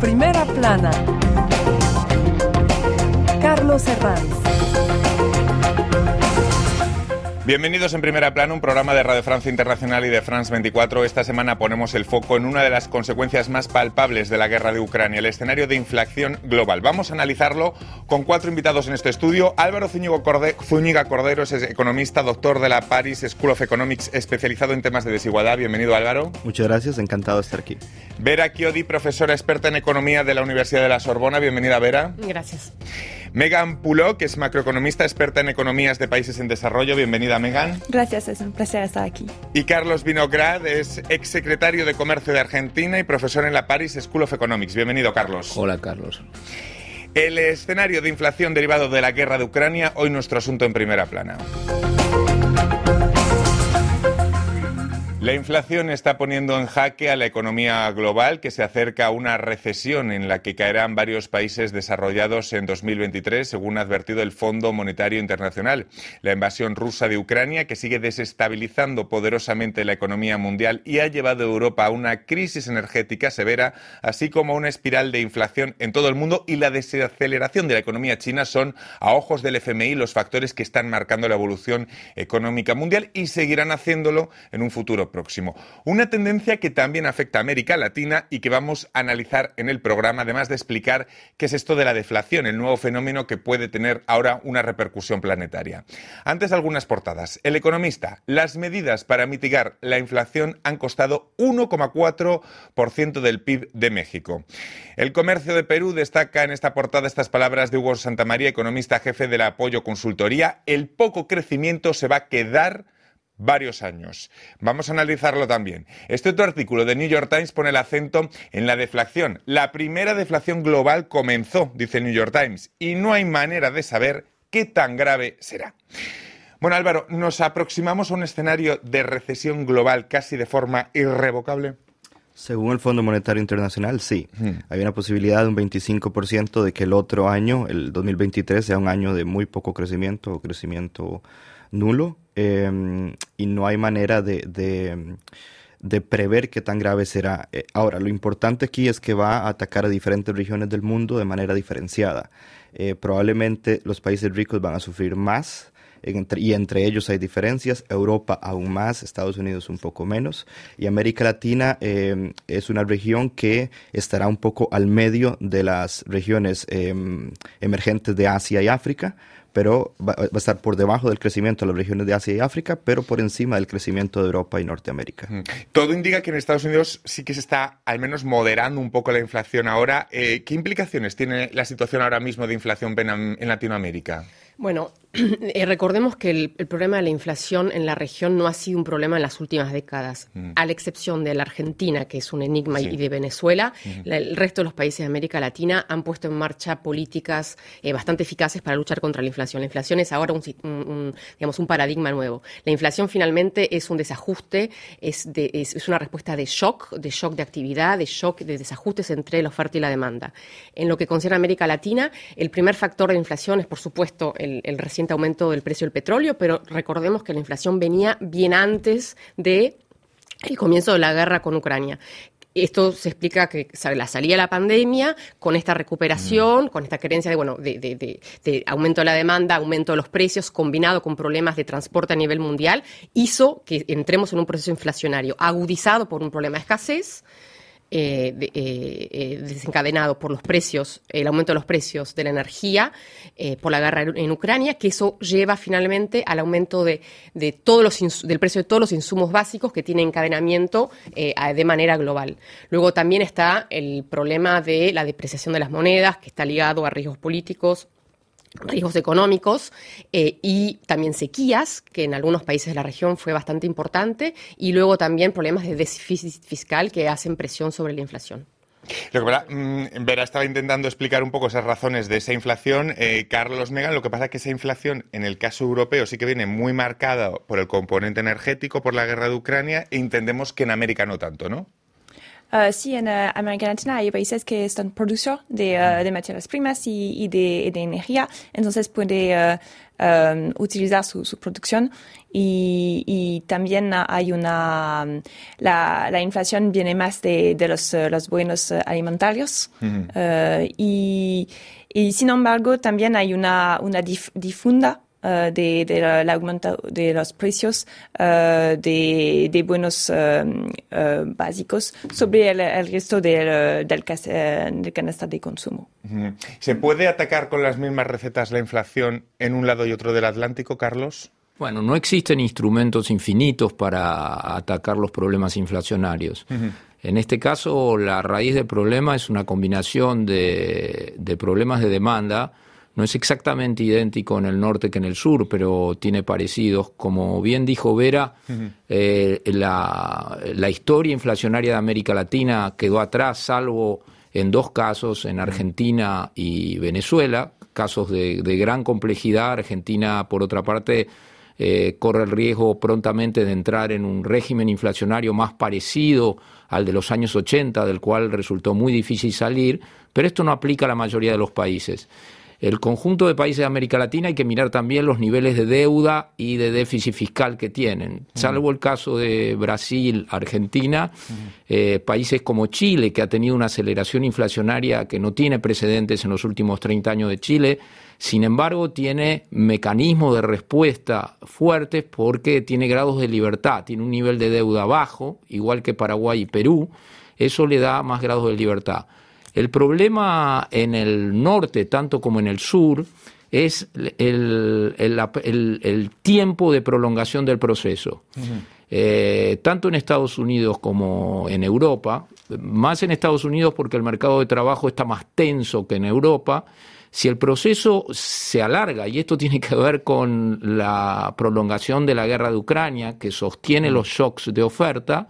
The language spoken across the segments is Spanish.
Primera plana. Carlos Herranz. Bienvenidos en Primera Plana, un programa de Radio Francia Internacional y de France 24. Esta semana ponemos el foco en una de las consecuencias más palpables de la guerra de Ucrania, el escenario de inflación global. Vamos a analizarlo con cuatro invitados en este estudio. Álvaro Zúñiga Cordero es economista, doctor de la Paris School of Economics, especializado en temas de desigualdad. Bienvenido, Álvaro. Muchas gracias, encantado de estar aquí. Vera Chiodi, profesora experta en economía de la Universidad de la Sorbona. Bienvenida, Vera. Gracias. Megan Puló, que es macroeconomista experta en economías de países en desarrollo. Bienvenida, Megan. Gracias, es un placer estar aquí. Y Carlos Vinograd es exsecretario de Comercio de Argentina y profesor en la Paris School of Economics. Bienvenido, Carlos. Hola, Carlos. El escenario de inflación derivado de la guerra de Ucrania, hoy nuestro asunto en primera plana. La inflación está poniendo en jaque a la economía global, que se acerca a una recesión en la que caerán varios países desarrollados en 2023, según ha advertido el Fondo Monetario Internacional. La invasión rusa de Ucrania, que sigue desestabilizando poderosamente la economía mundial y ha llevado a Europa a una crisis energética severa, así como a una espiral de inflación en todo el mundo y la desaceleración de la economía china son, a ojos del FMI, los factores que están marcando la evolución económica mundial y seguirán haciéndolo en un futuro próximo. Una tendencia que también afecta a América Latina y que vamos a analizar en el programa, además de explicar qué es esto de la deflación, el nuevo fenómeno que puede tener ahora una repercusión planetaria. Antes algunas portadas. El economista, las medidas para mitigar la inflación han costado 1,4% del PIB de México. El comercio de Perú destaca en esta portada estas palabras de Hugo Santamaría, economista jefe del apoyo consultoría. El poco crecimiento se va a quedar varios años. Vamos a analizarlo también. Este otro artículo de New York Times pone el acento en la deflación. La primera deflación global comenzó, dice New York Times, y no hay manera de saber qué tan grave será. Bueno, Álvaro, ¿nos aproximamos a un escenario de recesión global casi de forma irrevocable? Según el Fondo Monetario Internacional, sí. Hay una posibilidad de un 25% de que el otro año, el 2023, sea un año de muy poco crecimiento o crecimiento nulo em, y no hay manera de, prever qué tan grave será. Eh, ahora, lo importante aquí es que va a atacar a diferentes regiones del mundo de manera diferenciada. Eh, probablemente los países ricos van a sufrir más y entre ellos hay diferencias. Europa aún más, Estados Unidos un poco menos. Y América Latina em, es una región que estará un poco al medio de las regiones em, emergentes de Asia y África pero va, a estar por debajo del crecimiento de las regiones de Asia y África, pero por encima del crecimiento de Europa y Norteamérica. Todo indica que en Estados Unidos sí que se está al menos moderando un poco la inflación ahora. Eh, ¿Qué implicaciones tiene la situación ahora mismo de inflación en Latinoamérica? Bueno, eh, recordemos que el, problema de la inflación en la región no ha sido un problema en las últimas décadas, mm. a la excepción de la Argentina, que es un enigma, y de Venezuela. el resto de los países de América Latina han puesto en marcha políticas eh, bastante eficaces para luchar contra la inflación. La inflación es ahora un, digamos, un paradigma nuevo. La inflación finalmente es un desajuste, es, es, una respuesta de shock, de shock de actividad, de shock de desajustes entre la oferta y la demanda. En lo que concierne a América Latina, el primer factor de inflación es, por supuesto, el el, reciente aumento del precio del petróleo, pero recordemos que la inflación venía bien antes de el comienzo de la guerra con Ucrania. Esto se explica que la salida de la pandemia, con esta recuperación, mm. con esta creencia de, bueno, de, aumento de la demanda, aumento de los precios, combinado con problemas de transporte a nivel mundial, hizo que entremos en un proceso inflacionario agudizado por un problema de escasez, eh, eh, eh, desencadenado por los precios, el aumento de los precios de la energía, por la guerra en Ucrania, que eso lleva finalmente al aumento de, todos los del precio de todos los insumos básicos que tienen encadenamiento de manera global. Luego también está el problema de la depreciación de las monedas, que está ligado a riesgos políticos riesgos económicos eh, y también sequías, que en algunos países de la región fue bastante importante, y luego también problemas de déficit fiscal que hacen presión sobre la inflación. Lo que mm, Vera estaba intentando explicar un poco esas razones de esa inflación. Eh, Carlos Megan, lo que pasa es que esa inflación en el caso europeo sí que viene muy marcada por el componente energético, por la guerra de Ucrania, e entendemos que en América no tanto, ¿no? Uh, sí, en uh, América Latina hay países que están produciendo de, uh, de materias primas y, y, de, de, energía, entonces puede um, utilizar su, su producción. Y, y, también hay una la, la, inflación viene más de, de los, los buenos alimentarios. Uh -huh. y, y, sin embargo también hay una, una dif difunda Uh, de, de, la, aumento de los precios uh, de, de, buenos uh, básicos sobre el, el resto del, del, del, canasta de consumo. ¿Se puede atacar con las mismas recetas la inflación en un lado y otro del Atlántico, Carlos? Bueno, no existen instrumentos infinitos para atacar los problemas inflacionarios. En este caso, la raíz del problema es una combinación de, de problemas de demanda no es exactamente idéntico en el norte que en el sur, pero tiene parecidos. Como bien dijo Vera, uh -huh. eh, la, la, historia inflacionaria de América Latina quedó atrás, salvo en dos casos, en Argentina y Venezuela, casos de, de gran complejidad. Argentina, por otra parte, eh, corre el riesgo prontamente de entrar en un régimen inflacionario más parecido al de los años 80, del cual resultó muy difícil salir, pero esto no aplica a la mayoría de los países el conjunto de países de América Latina hay que mirar también los niveles de deuda y de déficit fiscal que tienen. Salvo el caso de Brasil, Argentina, eh, países como Chile, que ha tenido una aceleración inflacionaria que no tiene precedentes en los últimos 30 años de Chile, sin embargo, tiene mecanismos de respuesta fuertes porque tiene grados de libertad, tiene un nivel de deuda bajo, igual que Paraguay y Perú, eso le da más grados de libertad. El problema en el norte, tanto como en el sur, es el, el, el, el tiempo de prolongación del proceso. Uh -huh. eh, tanto en Estados Unidos como en Europa, más en Estados Unidos porque el mercado de trabajo está más tenso que en Europa, si el proceso se alarga, y esto tiene que ver con la prolongación de la guerra de Ucrania, que sostiene los shocks de oferta,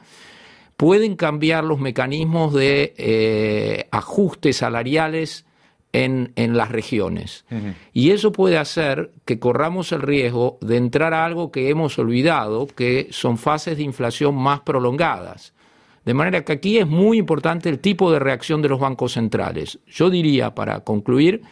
pueden cambiar los mecanismos de eh, ajustes salariales en, en, las regiones. Uh -huh. Y eso puede hacer que corramos el riesgo de entrar a algo que hemos olvidado, que son fases de inflación más prolongadas. De manera que aquí es muy importante el tipo de reacción de los bancos centrales. Yo diría, para concluir,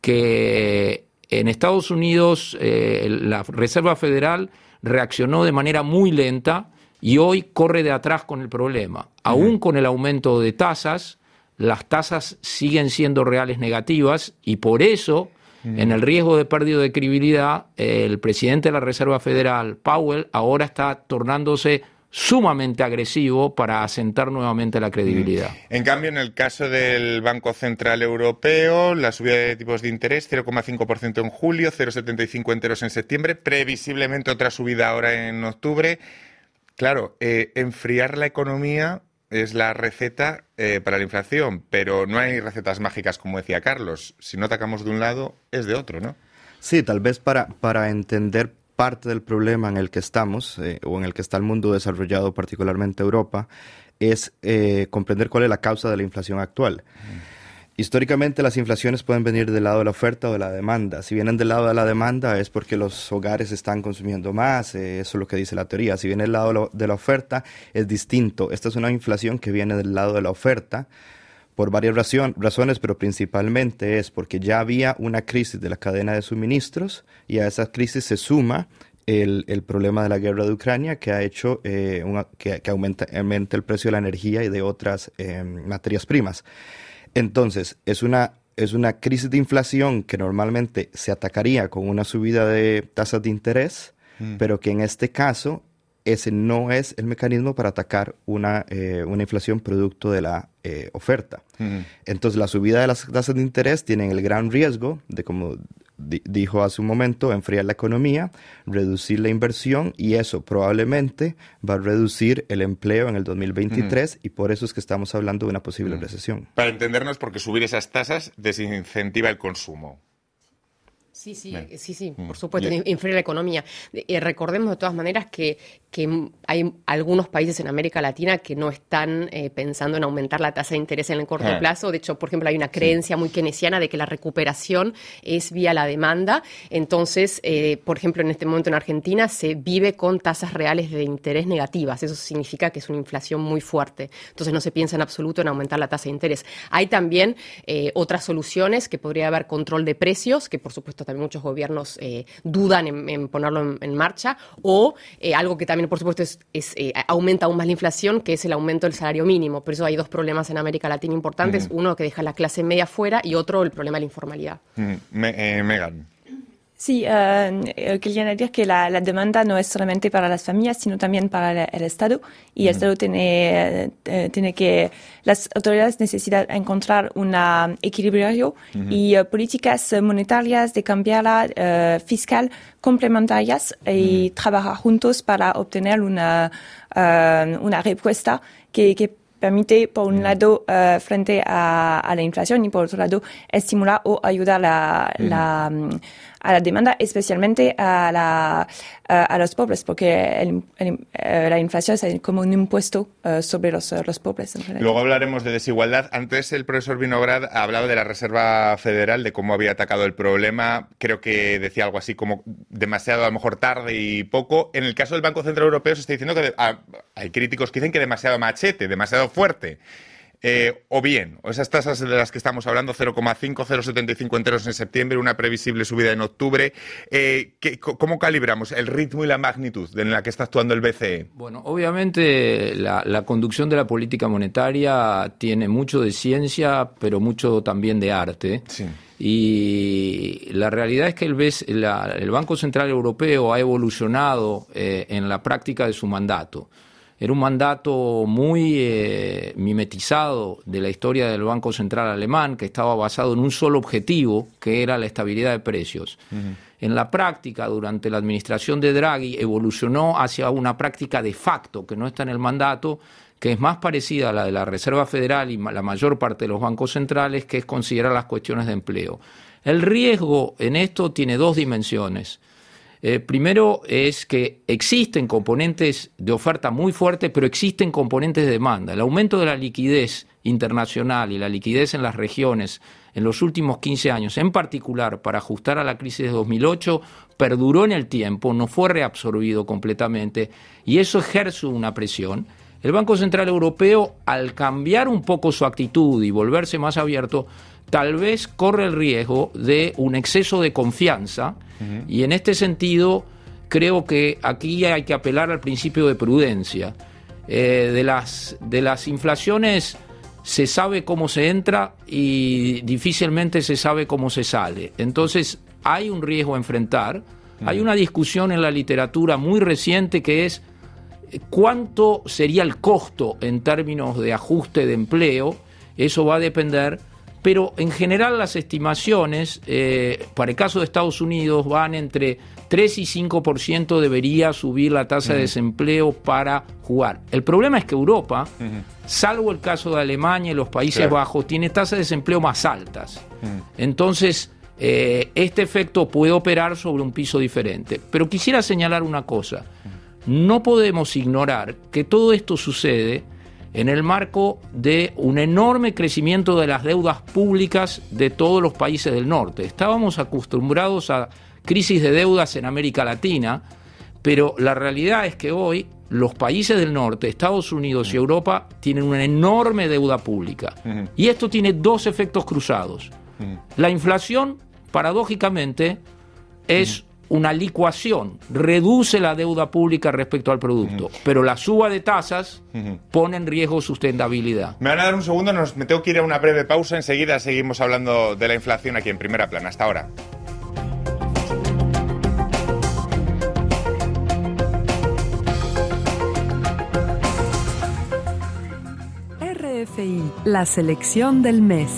que en Estados Unidos eh, la Reserva Federal reaccionó de manera muy lenta, y hoy corre de atrás con el problema. Uh -huh. Aún con el aumento de tasas, las tasas siguen siendo reales negativas y por eso, uh -huh. en el riesgo de pérdida de credibilidad, el presidente de la Reserva Federal, Powell, ahora está tornándose sumamente agresivo para asentar nuevamente la credibilidad. En cambio, en el caso del Banco Central Europeo, la subida de tipos de interés 0,5% en julio, 0,75 enteros en septiembre, previsiblemente otra subida ahora en octubre. Claro, eh, enfriar la economía es la receta eh, para la inflación, pero no hay recetas mágicas, como decía Carlos. Si no atacamos de un lado, es de otro, ¿no? Sí, tal vez para, para entender parte del problema en el que estamos, eh, o en el que está el mundo desarrollado, particularmente Europa, es comprender cuál es la causa de la inflación actual. Mm. Históricamente las inflaciones pueden venir del lado de la oferta o de la demanda. Si vienen del lado de la demanda es porque los hogares están consumiendo más, eh, eso es lo que dice la teoría. Si viene del lado de la oferta es distinto. Esta es una inflación que viene del lado de la oferta por varias razones, pero principalmente es porque ya había una crisis de la cadena de suministros y a esa crisis se suma el, problema de la guerra de Ucrania que ha hecho eh, que, que aumenta, el precio de la energía y de otras eh, materias primas. Entonces, es una, es una crisis de inflación que normalmente se atacaría con una subida de tasas de interés, mm. pero que en este caso ese no es el mecanismo para atacar una, eh, una inflación producto de la eh, oferta. Mm. Entonces, la subida de las tasas de interés tienen el gran riesgo de, como di dijo hace un momento, enfriar la economía, reducir la inversión y eso probablemente va a reducir el empleo en el 2023 mm. y por eso es que estamos hablando de una posible recesión. Para entendernos, porque subir esas tasas desincentiva el consumo. Sí, sí, sí, sí, por supuesto, influye la economía. Eh, recordemos de todas maneras que, que, hay algunos países en América Latina que no están eh, pensando en aumentar la tasa de interés en el corto ah. plazo. De hecho, por ejemplo, hay una creencia muy keynesiana de que la recuperación es vía la demanda. Entonces, eh, por ejemplo, en este momento en Argentina se vive con tasas reales de interés negativas. Eso significa que es una inflación muy fuerte. Entonces, no se piensa en absoluto en aumentar la tasa de interés. Hay también otras soluciones que podría haber control de precios, que por supuesto también muchos gobiernos eh, dudan en, ponerlo en, marcha, o eh, algo que también, por supuesto, es, eh, aumenta aún más la inflación, que es el aumento del salario mínimo. Por eso hay dos problemas en América Latina importantes, uno que deja la clase media fuera y otro el problema de la informalidad. Megan. Sí, uh, quería decir que la, demanda no es solamente para las familias, sino también para el, Estado. Y el Estado tiene, eh, tiene que, las autoridades necesitan encontrar un equilibrio y políticas monetarias de cambiar uh, fiscal complementarias y trabajar juntos para obtener una, una respuesta que, que permite, por un lado, frente a, a, la inflación y por otro lado, estimular o ayudar la, la a la demanda, especialmente a, la, a, los pobres, porque eh, la inflación es como un impuesto eh, sobre los, los pobres. Luego hablaremos de desigualdad. Antes el profesor Vinograd ha hablado de la Reserva Federal, de cómo había atacado el problema. Creo que decía algo así como demasiado, a lo mejor tarde y poco. En el caso del Banco Central Europeo se está diciendo que hay críticos que dicen que demasiado machete, demasiado fuerte. Eh, o bien, o esas tasas de las que estamos hablando, 0,5, 0,75 enteros en septiembre, una previsible subida en octubre, eh, ¿cómo calibramos el ritmo y la magnitud en la que está actuando el BCE? Bueno, obviamente la, conducción de la política monetaria tiene mucho de ciencia, pero mucho también de arte. Y la realidad es que el, el Banco Central Europeo ha evolucionado eh, en la práctica de su mandato. Era un mandato muy eh, mimetizado de la historia del Banco Central alemán, que estaba basado en un solo objetivo, que era la estabilidad de precios. En la práctica, durante la administración de Draghi, evolucionó hacia una práctica de facto, que no está en el mandato, que es más parecida a la de la Reserva Federal y la mayor parte de los bancos centrales, que es considerar las cuestiones de empleo. El riesgo en esto tiene dos dimensiones. Eh, primero es que existen componentes de oferta muy fuertes, pero existen componentes de demanda. El aumento de la liquidez internacional y la liquidez en las regiones en los últimos 15 años, en particular para ajustar a la crisis de 2008, perduró en el tiempo, no fue reabsorbido completamente y eso ejerce una presión. El Banco Central Europeo, al cambiar un poco su actitud y volverse más abierto, tal vez corre el riesgo de un exceso de confianza y en este sentido creo que aquí hay que apelar al principio de prudencia. Eh, de, las, de las inflaciones se sabe cómo se entra y difícilmente se sabe cómo se sale. Entonces hay un riesgo a enfrentar. Hay una discusión en la literatura muy reciente que es cuánto sería el costo en términos de ajuste de empleo. Eso va a depender pero en general las estimaciones, eh, para el caso de Estados Unidos, van entre 3 y 5% debería subir la tasa de desempleo para jugar. El problema es que Europa, salvo el caso de Alemania y los Países Bajos, tiene tasas de desempleo más altas. Entonces, eh, este efecto puede operar sobre un piso diferente. Pero quisiera señalar una cosa. No podemos ignorar que todo esto sucede en el marco de un enorme crecimiento de las deudas públicas de todos los países del norte. Estábamos acostumbrados a crisis de deudas en América Latina, pero la realidad es que hoy los países del norte, Estados Unidos y Europa, tienen una enorme deuda pública. Y esto tiene dos efectos cruzados. La inflación, paradójicamente, es una licuación, reduce la deuda pública respecto al producto, pero la suba de tasas pone en riesgo sustentabilidad. Me van a dar un segundo, nos, me tengo que ir a una breve pausa, enseguida seguimos hablando de la inflación aquí en primera plana. Hasta ahora. RFI, la selección del mes.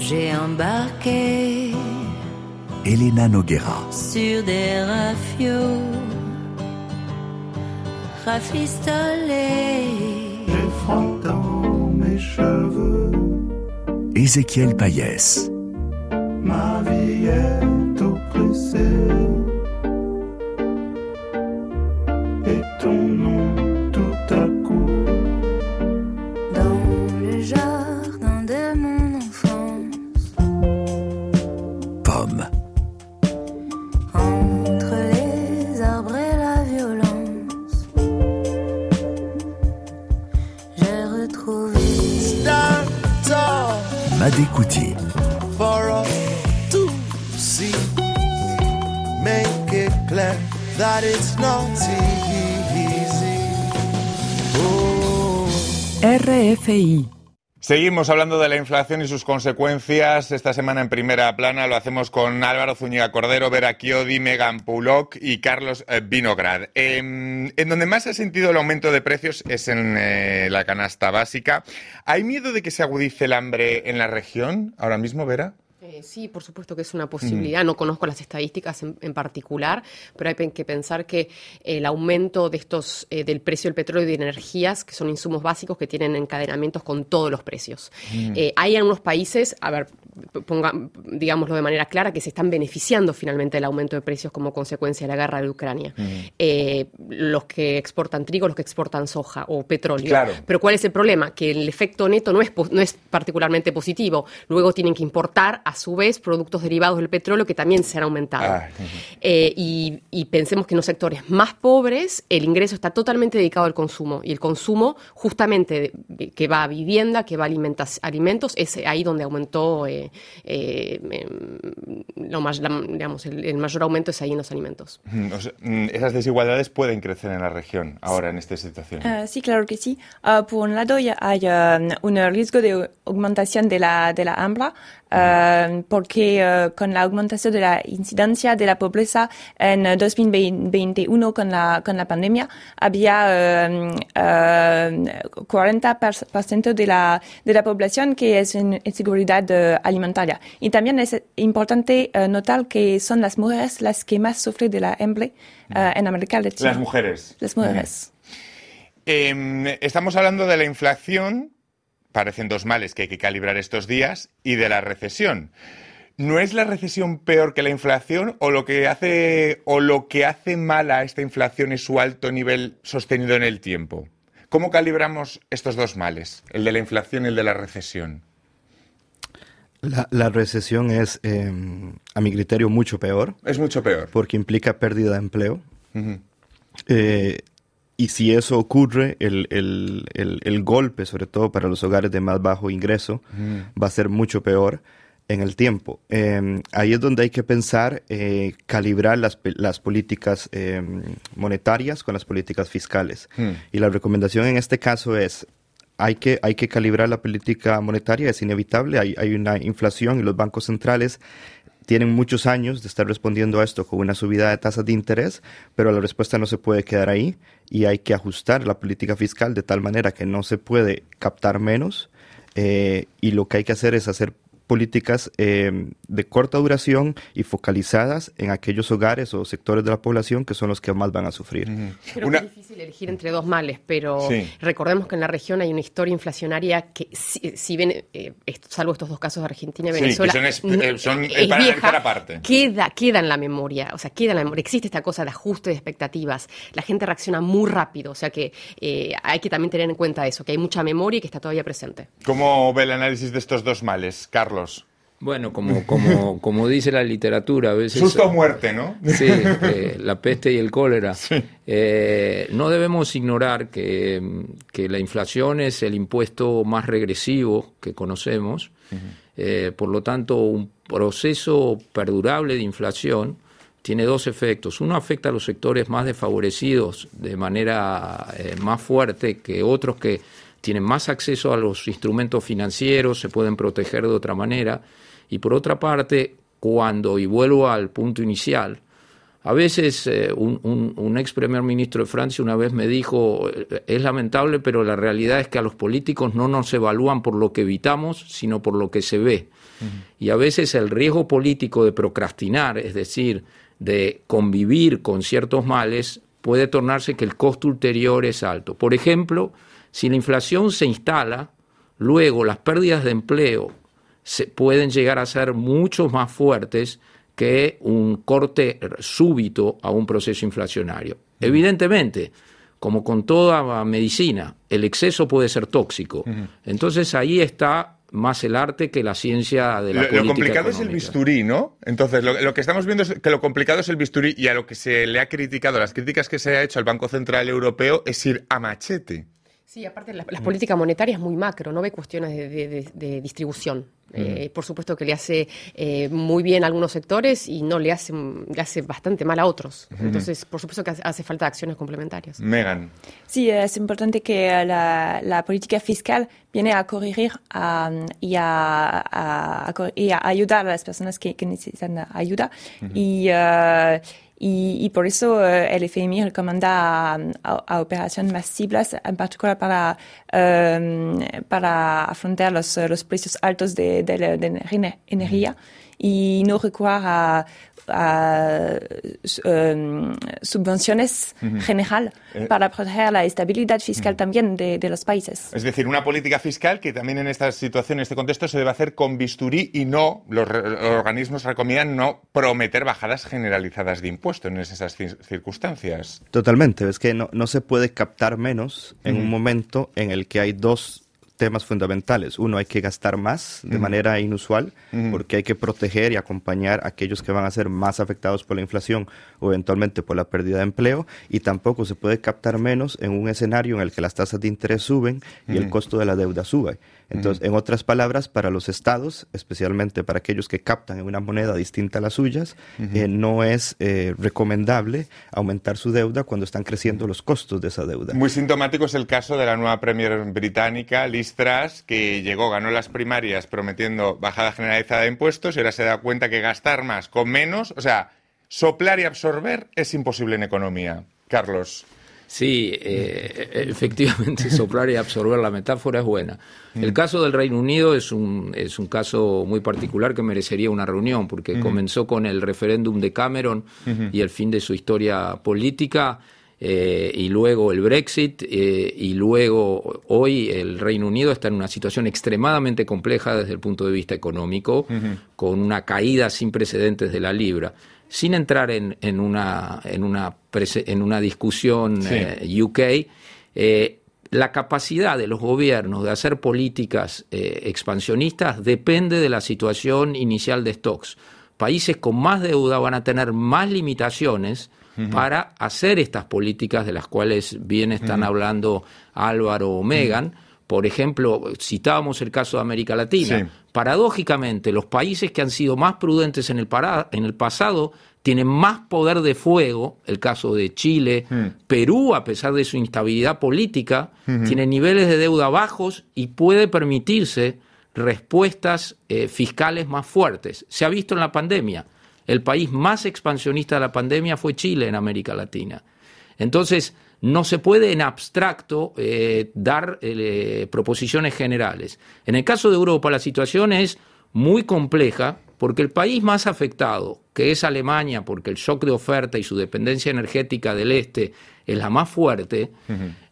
Elena Noguera. Sur des rafios rafistolés. J'ai dans mes cheveux. Ézéchiel Payès. Ma vie est au Seguimos hablando de la inflación y sus consecuencias. Esta semana en primera plana lo hacemos con Álvaro Zúñiga Cordero, Vera Chiodi, Megan Pullock y Carlos eh, Vinograd. Em, en donde más se ha sentido el aumento de precios es en eh, la canasta básica. ¿Hay miedo de que se agudice el hambre en la región ahora mismo, Vera? Eh, sí, por supuesto que es una posibilidad. No conozco las estadísticas en, en particular, pero hay que pensar que el aumento de estos eh, del precio del petróleo y de energías, que son insumos básicos que tienen encadenamientos con todos los precios. Eh, hay algunos países, a ver, ponga, digámoslo de manera clara, que se están beneficiando finalmente del aumento de precios como consecuencia de la guerra de Ucrania. Eh, los que exportan trigo, los que exportan soja o petróleo. Claro. Pero ¿cuál es el problema? Que el efecto neto no es, no es particularmente positivo. Luego tienen que importar, a su vez, productos derivados del petróleo que también se han aumentado. Ah. Eh, y, y pensemos que en los sectores más pobres el ingreso está totalmente dedicado al consumo. Y el consumo, justamente, que va a vivienda, que va a alimentos, es ahí donde aumentó, eh, eh, em, lo más, la- digamos, el, el mayor aumento es ahí en los alimentos. Mm, o sea, mm, esas desigualdades pueden crecer en la región ahora en esta situación. Uh, sí, claro que sí. Uh, por un lado, ya hay um, un riesgo de aumentación de la, de la hambre, uh, porque uh, con la aumentación de la incidencia de la pobreza en uh, 2021 con la, con la pandemia, había um, uh, 40% de la, de la población que es en inseguridad uh, alimentaria. Y también es importante uh, notar que son las mujeres las que más sufren de la hambre uh, en América Latina. Las mujeres. Las mujeres. Eh, estamos hablando de la inflación, parecen dos males que hay que calibrar estos días, y de la recesión. ¿No es la recesión peor que la inflación o lo que hace o lo que hace mala a esta inflación es su alto nivel sostenido en el tiempo? ¿Cómo calibramos estos dos males, el de la inflación y el de la recesión? La, la recesión es, eh, a mi criterio, mucho peor Es mucho peor. porque implica pérdida de empleo. Eh, y si eso ocurre, el, el- el- el golpe, sobre todo para los hogares de más bajo ingreso, va a ser mucho peor en el tiempo. Eh, ahí es donde hay que pensar, eh, calibrar las, las políticas eh, monetarias con las políticas fiscales. Hmm. Y la recomendación en este caso es, hay que, hay que calibrar la política monetaria, es inevitable, hay, hay una inflación y los bancos centrales tienen muchos años de estar respondiendo a esto con una subida de tasas de interés, pero la respuesta no se puede quedar ahí y hay que ajustar la política fiscal de tal manera que no se puede captar menos eh, y lo que hay que hacer es hacer políticas eh, de corta duración y focalizadas en aquellos hogares o sectores de la población que son los que más van a sufrir. Creo Una- que es difícil elegir entre dos males, pero Sí. recordemos que en la región hay una historia inflacionaria que, si, si bien, eh, salvo estos dos casos de Argentina y Sí, que Venezuela, son es- eh, son, es para vieja, analizar aparte. Queda, queda en la memoria, o sea, queda en la memoria. Existe esta cosa de ajuste de expectativas. La gente reacciona muy rápido, o sea que eh, hay que también tener en cuenta eso, que hay mucha memoria y que está todavía presente. ¿Cómo ve el análisis de estos dos males, Carlos? Bueno, como, como, como dice la literatura, a veces... Susto o muerte, ¿no? Sí, eh, la peste y el cólera. Eh, no debemos ignorar que, que la inflación es el impuesto más regresivo que conocemos. Eh, por lo tanto, un proceso perdurable de inflación tiene dos efectos. Uno afecta a los sectores más desfavorecidos de manera eh, más fuerte que otros que tienen más acceso a los instrumentos financieros, se pueden proteger de otra manera. Y por otra parte, cuando, y vuelvo al punto inicial, a veces eh, un, un- un ex primer ministro de Francia una vez me dijo, eh, es lamentable, pero la realidad es que a los políticos no nos evalúan por lo que evitamos, sino por lo que se ve. Y a veces el riesgo político de procrastinar, es decir, de convivir con ciertos males, puede tornarse que el costo ulterior es alto. Por ejemplo, si la inflación se instala, luego las pérdidas de empleo se pueden llegar a ser mucho más fuertes que un corte súbito a un proceso inflacionario. Evidentemente, como con toda medicina, el exceso puede ser tóxico. Entonces ahí está más el arte que la ciencia de la Lo, lo política complicado es el bisturí, ¿no? Entonces, lo, lo que estamos viendo es que lo complicado es el bisturí y a lo que se le ha criticado, las críticas que se ha hecho al Banco Central Europeo es ir a machete. Sí, aparte la, la política monetaria es muy macro, no ve cuestiones de, de- de- distribución. Eh, por supuesto que le hace eh, muy bien a algunos sectores y no le hace, le hace bastante mal a otros. Entonces, por supuesto que hace, hace falta acciones complementarias. Megan. Sí, es importante que eh, la, la política fiscal viene a corregir um, y, a, a- a y a ayudar a las personas que, que necesitan ayuda. y, eh, y, y por eso eh, el FMI recomienda a, a- operaciones masivas, en particular para, eh, para afrontar los, los precios altos de, de de energía y no recurrir a, a, eh, subvenciones general para proteger la estabilidad fiscal también de, de los países. Es decir, una política fiscal que también en esta situación, en este contexto, se debe hacer con bisturí y no, los, organismos recomiendan no prometer bajadas generalizadas de impuestos en esas cir- circunstancias. Totalmente, es que no, no se puede captar menos en un momento en el que hay dos temas fundamentales. Uno, hay que gastar más de manera inusual porque hay que proteger y acompañar a aquellos que van a ser más afectados por la inflación o eventualmente por la pérdida de empleo. Y tampoco se puede captar menos en un escenario en el que las tasas de interés suben y el costo de la deuda sube. Entonces, en otras palabras, para los estados, especialmente para aquellos que captan en una moneda distinta a las suyas, eh, no es eh, recomendable aumentar su deuda cuando están creciendo los costos de esa deuda. Muy sintomático es el caso de la nueva Premier británica, Liz Truss, que llegó, ganó las primarias prometiendo bajada generalizada de impuestos y ahora se da cuenta que gastar más con menos, o sea, soplar y absorber es imposible en economía. Carlos. Sí, eh, efectivamente, soplar y absorber la metáfora es buena. El caso del Reino Unido es un, es un caso muy particular que merecería una reunión, porque comenzó con el referéndum de Cameron y el fin de su historia política, eh, y luego el Brexit, eh, y luego hoy el Reino Unido está en una situación extremadamente compleja desde el punto de vista económico, con una caída sin precedentes de la libra sin entrar en, en una, en, una en una discusión Sí. eh, UK, eh, la capacidad de los gobiernos de hacer políticas eh, expansionistas depende de la situación inicial de stocks. Países con más deuda van a tener más limitaciones para hacer estas políticas de las cuales bien están hablando Álvaro o Megan. Por ejemplo, citábamos el caso de América Latina. Sí. Paradójicamente, los países que han sido más prudentes en el, para- en el pasado tienen más poder de fuego, el caso de Chile, Perú, a pesar de su instabilidad política, tiene niveles de deuda bajos y puede permitirse respuestas eh, fiscales más fuertes. Se ha visto en la pandemia. El país más expansionista de la pandemia fue Chile en América Latina. Entonces, no se puede en abstracto eh, dar eh, proposiciones generales. En el caso de Europa, la situación es muy compleja porque el país más afectado, que es Alemania, porque el shock de oferta y su dependencia energética del este es la más fuerte,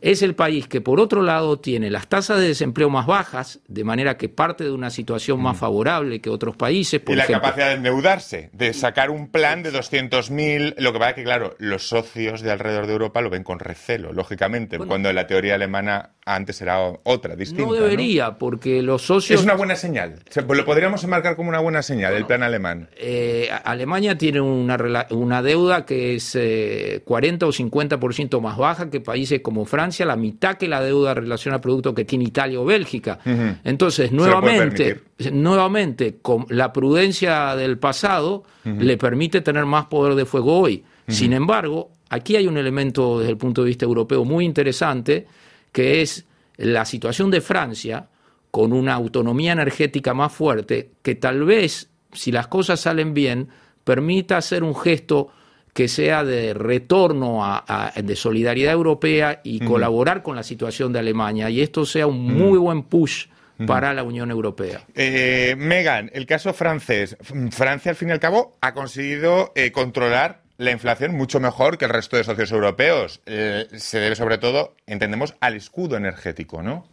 es el país que por otro lado tiene las tasas de desempleo más bajas, de manera que parte de una situación más favorable que otros países. Por y la ejemplo, capacidad de endeudarse, de sacar un plan de 200.000. Lo que pasa es que, claro, los socios de alrededor de Europa lo ven con recelo, lógicamente, cuando la teoría alemana antes era otra, distinta. no debería, porque los socios... Es una buena señal. Lo podríamos enmarcar como una buena señal, el plan alemán. Eh, Alemania tiene una, una deuda que es eh, 40 o 50% más baja que países como Francia, la mitad que la deuda en relación al producto que tiene Italia o Bélgica. Entonces, nuevamente, nuevamente, con la prudencia del pasado le permite tener más poder de fuego hoy. Sin embargo, aquí hay un elemento desde el punto de vista europeo muy interesante, que es la situación de Francia con una autonomía energética más fuerte, que tal vez, si las cosas salen bien, permita hacer un gesto que sea de retorno a- a- de solidaridad europea y colaborar con la situación de Alemania, y esto sea un muy buen push para la Unión Europea. Eh, Megan, el caso francés. Francia, al fin y al cabo, ha conseguido eh, controlar la inflación mucho mejor que el resto de socios europeos. Eh, se debe, sobre todo, entendemos, al escudo energético, ¿no?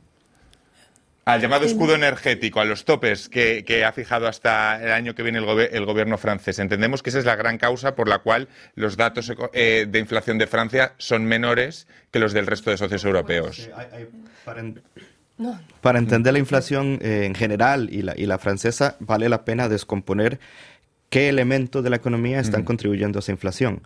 Al llamado escudo energético, a los topes que, que ha fijado hasta el año que viene el, gobe- el gobierno francés. Entendemos que esa es la gran causa por la cual los datos eh, de inflación de Francia son menores que los del resto de socios europeos. Para, en- para entender la inflación eh, en general y la, y la francesa, vale la pena descomponer qué elementos de la economía están contribuyendo a esa inflación.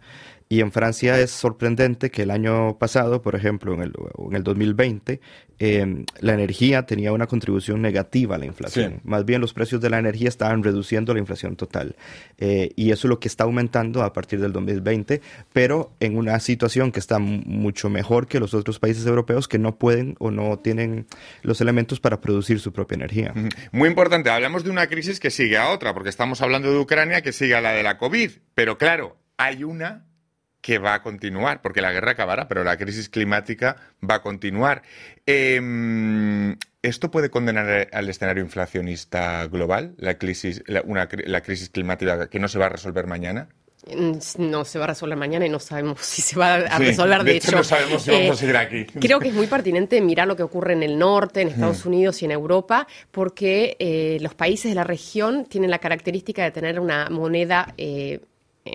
Y en Francia es sorprendente que el año pasado, por ejemplo, en el, en el 2020, eh, la energía tenía una contribución negativa a la inflación. Sí. Más bien los precios de la energía estaban reduciendo la inflación total. Eh, y eso es lo que está aumentando a partir del 2020, pero en una situación que está mucho mejor que los otros países europeos que no pueden o no tienen los elementos para producir su propia energía. Muy importante, hablamos de una crisis que sigue a otra, porque estamos hablando de Ucrania que sigue a la de la COVID. Pero claro, hay una que va a continuar, porque la guerra acabará, pero la crisis climática va a continuar. Em, ¿Esto puede condenar al escenario inflacionista global, la crisis, la, una la crisis climática que no se va a resolver mañana? Mm, No se va a resolver mañana y no sabemos si se va a Sí, resolver. de De, hecho, no sabemos si vamos eh, a seguir aquí. Creo que es muy pertinente mirar lo que ocurre en el norte, en Estados Unidos y en Europa, porque eh, los países de la región tienen la característica de tener una moneda. eh,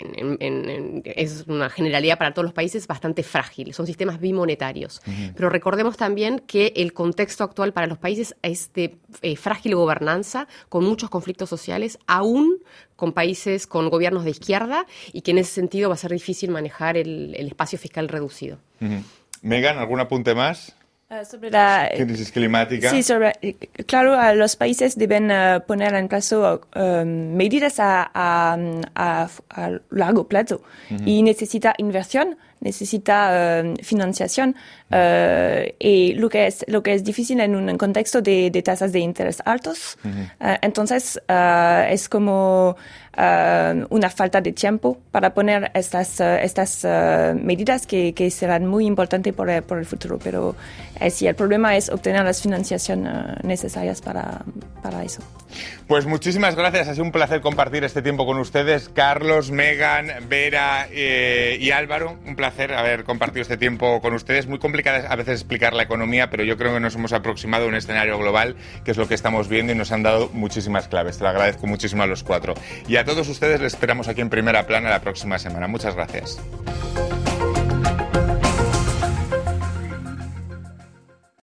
en- en- en- es una generalidad para todos los países bastante frágil, son sistemas bimonetarios. Pero recordemos también que el contexto actual para los países es de eh, frágil gobernanza, con muchos conflictos sociales, aún con países con gobiernos de izquierda, y que en ese sentido va a ser difícil manejar el, el espacio fiscal reducido. Ujú. Megan, ¿algún apunte más? Eh, sobre la Crisis climática. Sí, sobre, eh, claro, los países deben eh, poner en plazo eh, medidas a, a, a- a largo plazo y necesita inversión, necesita eh, financiación eh, y lo que es lo que es difícil en un contexto de, de tasas de interés altos. Eh, entonces es como eh, una falta de tiempo para poner estas eh, estas eh, medidas que, que serán muy importantes por, por el futuro, pero eh, sí, el problema es obtener las financiación necesarias para, para eso. Pues muchísimas gracias, ha sido un placer compartir este tiempo con ustedes. Carlos, Megan, Vera eh, y Álvaro, un placer haber compartido este tiempo con ustedes. Muy complicada a veces explicar la economía, pero yo creo que nos hemos aproximado a un escenario global, que es lo que estamos viendo y nos han dado muchísimas claves. Te lo agradezco muchísimo a los cuatro. Y a todos ustedes les esperamos aquí en Primera Plana la próxima semana. Muchas gracias.